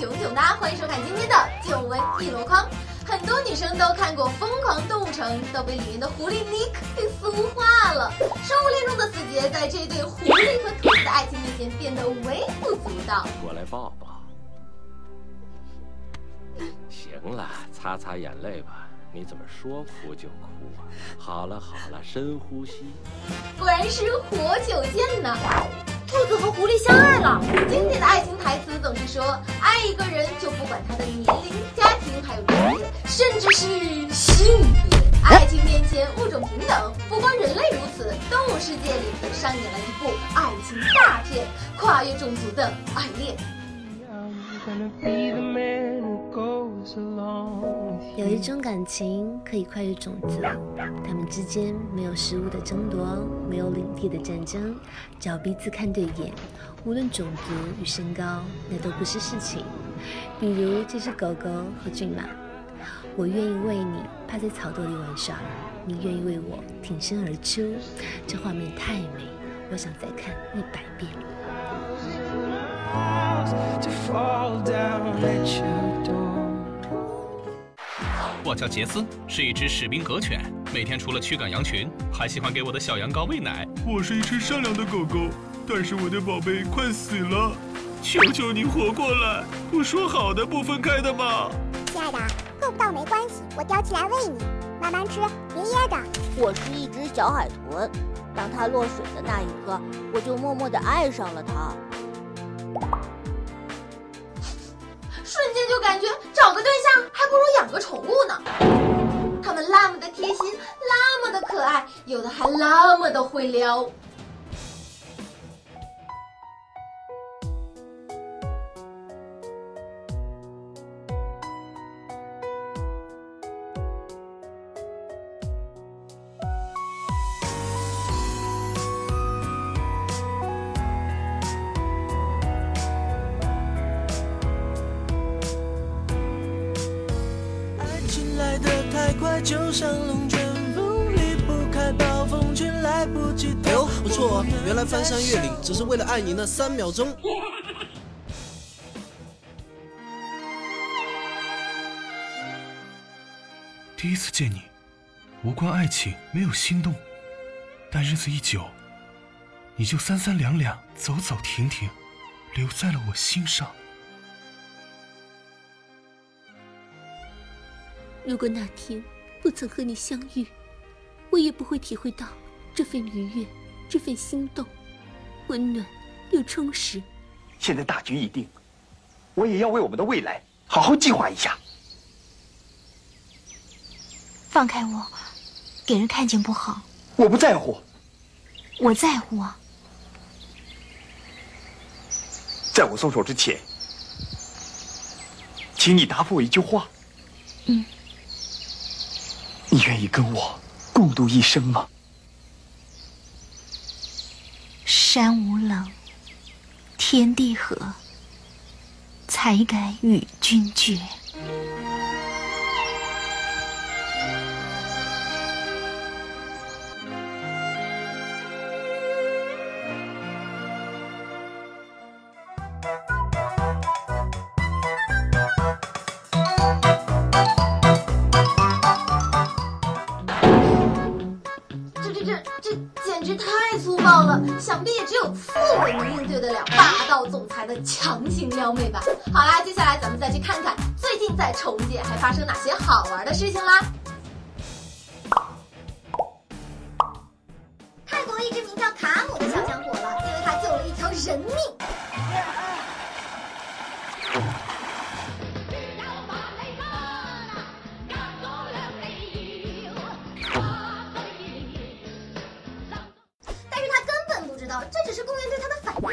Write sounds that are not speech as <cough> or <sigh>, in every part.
囧囧哒，欢迎收看今天的囧闻一箩筐。很多女生都看过《疯狂动物城》，都被里面的狐狸尼克给俗化了。生物链中的死结，在这对狐狸和兔子的爱情面前变得微不足道。过来抱抱。行了，擦擦眼泪吧。你怎么说哭就哭啊？好了好了，深呼吸。果然是活久见呢！兔子和狐狸相爱了。经典的爱情台词总是说，爱一个人就不管他的年龄、家庭，还有职业，甚至是性别。爱情面前物种平等，不光人类如此，动物世界里也上演了一部爱情大片，跨越种族的爱恋。有一种感情可以跨越种族，他们之间没有食物的争夺，没有领地的战争，只要彼此看对眼，无论种族与身高，那都不是事情。比如这只狗狗和骏马，我愿意为你趴在草垛里玩耍，你愿意为我挺身而出，这画面太美，我想再看一百遍。我叫杰斯，是一只士兵格犬，每天除了驱赶羊群，还喜欢给我的小羊羔喂奶。我是一只善良的狗狗，但是我的宝贝快死了，求求你活过来！不说好的不分开的吗？亲爱的，够不到没关系，我叼起来喂你，慢慢吃，别噎着。我是一只小海豚，当它落水的那一刻，我就默默地爱上了它。找个对象还不如养个宠物呢。他们那么的贴心，那么的可爱，有的还那么的会撩。就像龙卷风，离不开暴风圈，来不及。哎呦，不错，原来翻山越岭只是为了爱你那三秒钟。<laughs> 第一次见你，无关爱情，没有心动，但日子一久，你就三三两两，走走停停，留在了我心上。如果那天。不曾和你相遇，我也不会体会到这份愉悦，这份心动，温暖又充实。现在大局已定，我也要为我们的未来好好计划一下。放开我，给人看见不好。我不在乎。我在乎啊。在我松手之前，请你答复我一句话。嗯。你愿意跟我共度一生吗？山无棱，天地合，才敢与君绝。想必也只有刺猬能应对得了霸道总裁的强行撩妹吧。好啦，接下来咱们再去看看最近在宠物界还发生哪些好玩的事情啦。泰国一只名叫卡姆的小强火了，因为它救了一条人命。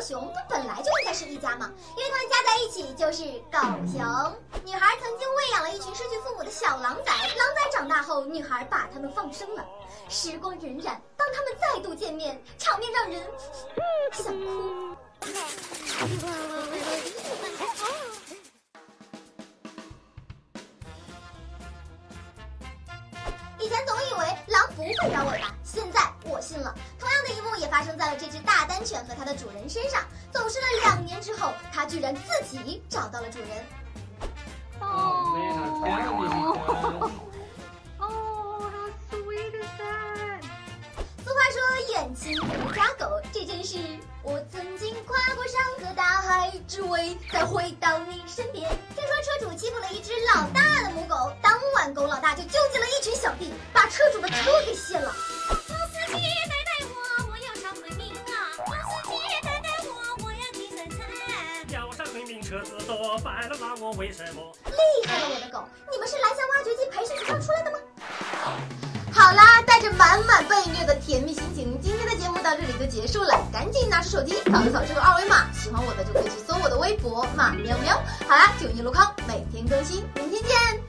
熊，它本来就应该是一家嘛，因为它们加在一起就是狗熊。女孩曾经喂养了一群失去父母的小狼崽，狼崽长大后，女孩把它们放生了。时光荏苒，当他们再度见面，场面让人 <sniffs> 想哭。不会摇尾巴，现在我信了。同样的一幕也发生在了这只大丹犬和它的主人身上。走失了两年之后，它居然自己找到了主人。哦，哦，sweet son。俗话说远亲不家狗，这件事我曾经跨过山河大海，只为再回到你身边。听说车主欺负了一只老大我白，了那我为什么？厉害了我的狗！你们是蓝翔挖掘机培训学校出来的吗？好啦，带着满满被虐的甜蜜心情，今天的节目到这里就结束了。赶紧拿出手机扫一扫这个二维码，喜欢我的就可以去搜我的微博马喵喵。好啦，九一路康，每天更新，明天见。